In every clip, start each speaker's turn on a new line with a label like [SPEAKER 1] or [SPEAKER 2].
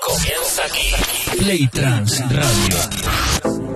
[SPEAKER 1] comienza aquí. Play Trans Radio.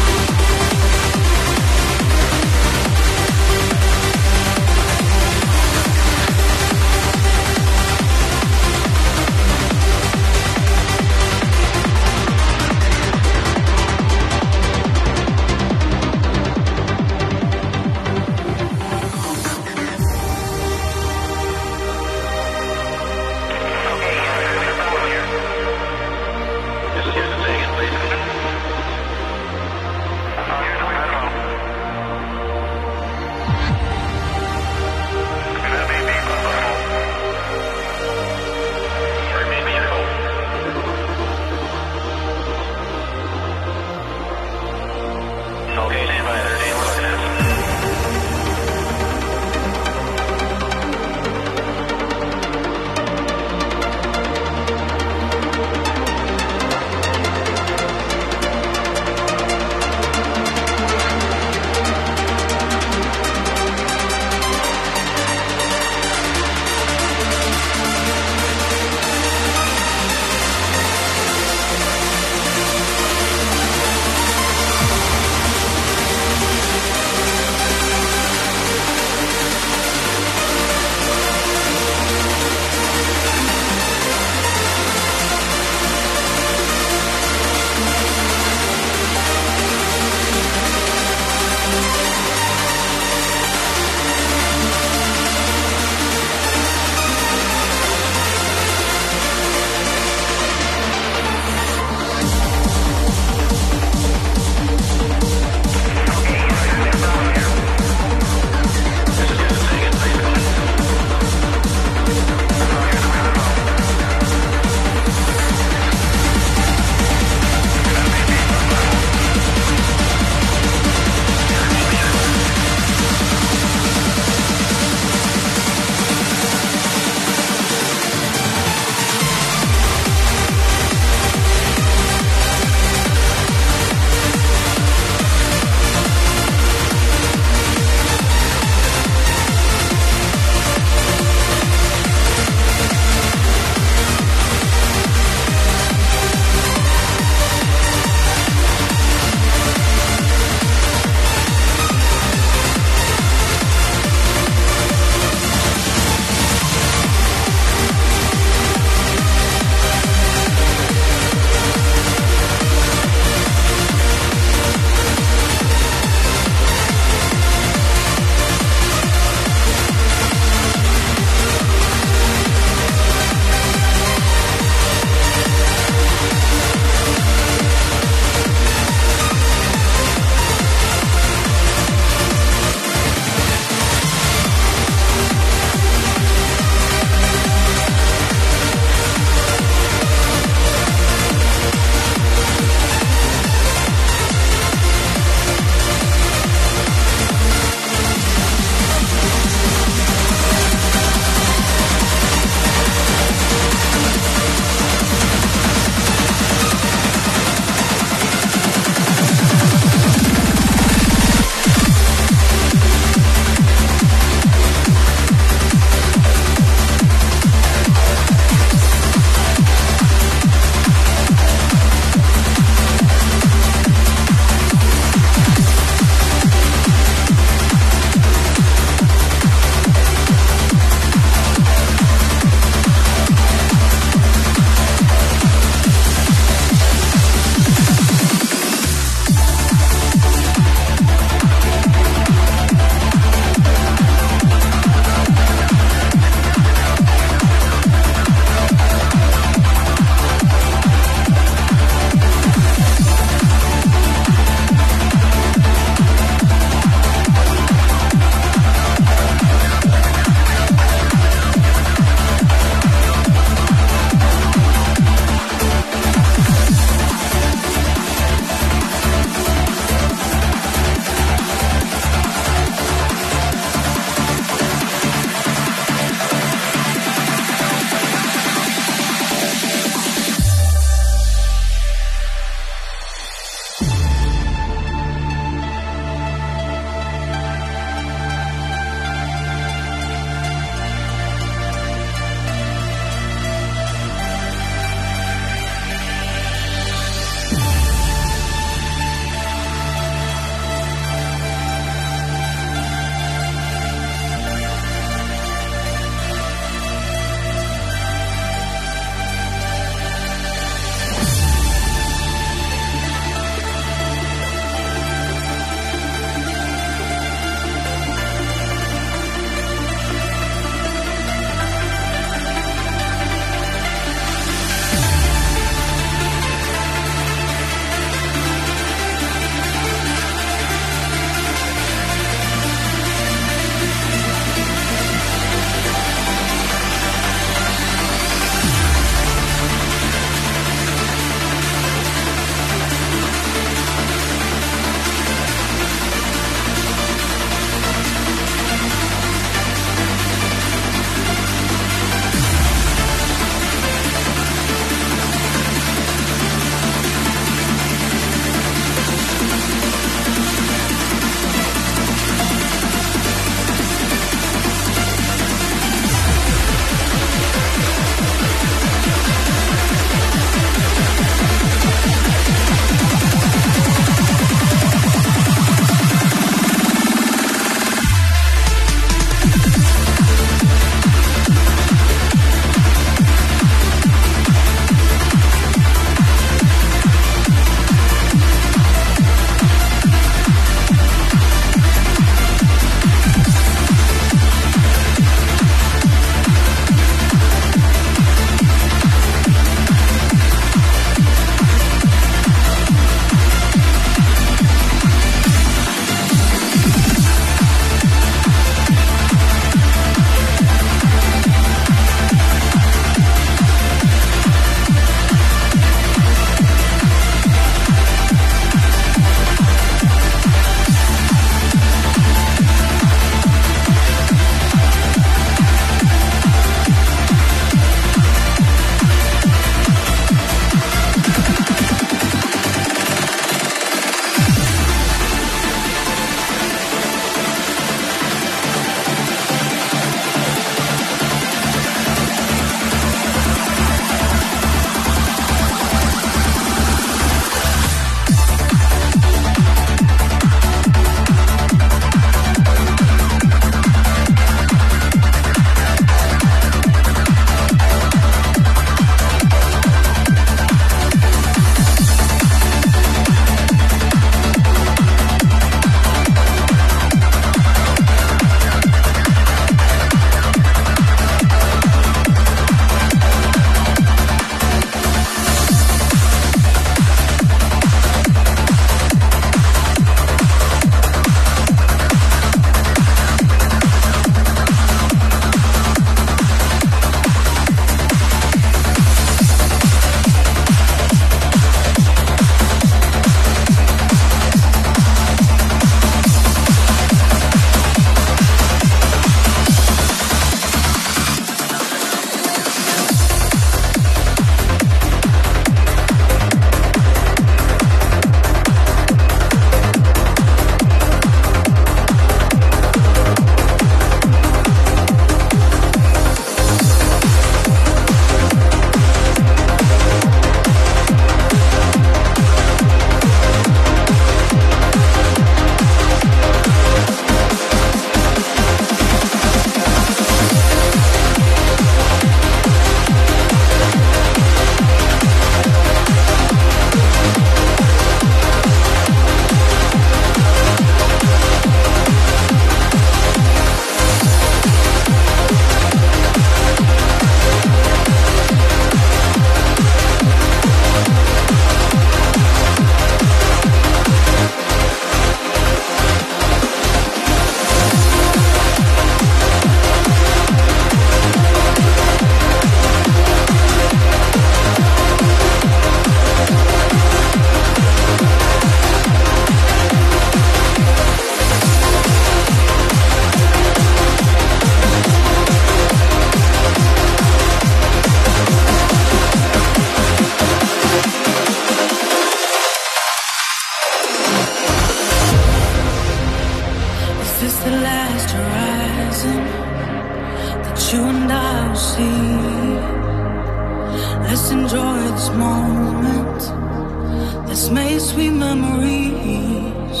[SPEAKER 2] us made sweet memories.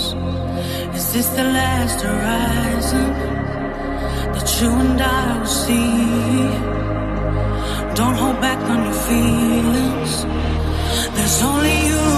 [SPEAKER 2] Is this the last horizon that you and I will see? Don't hold back on your feelings. There's only you.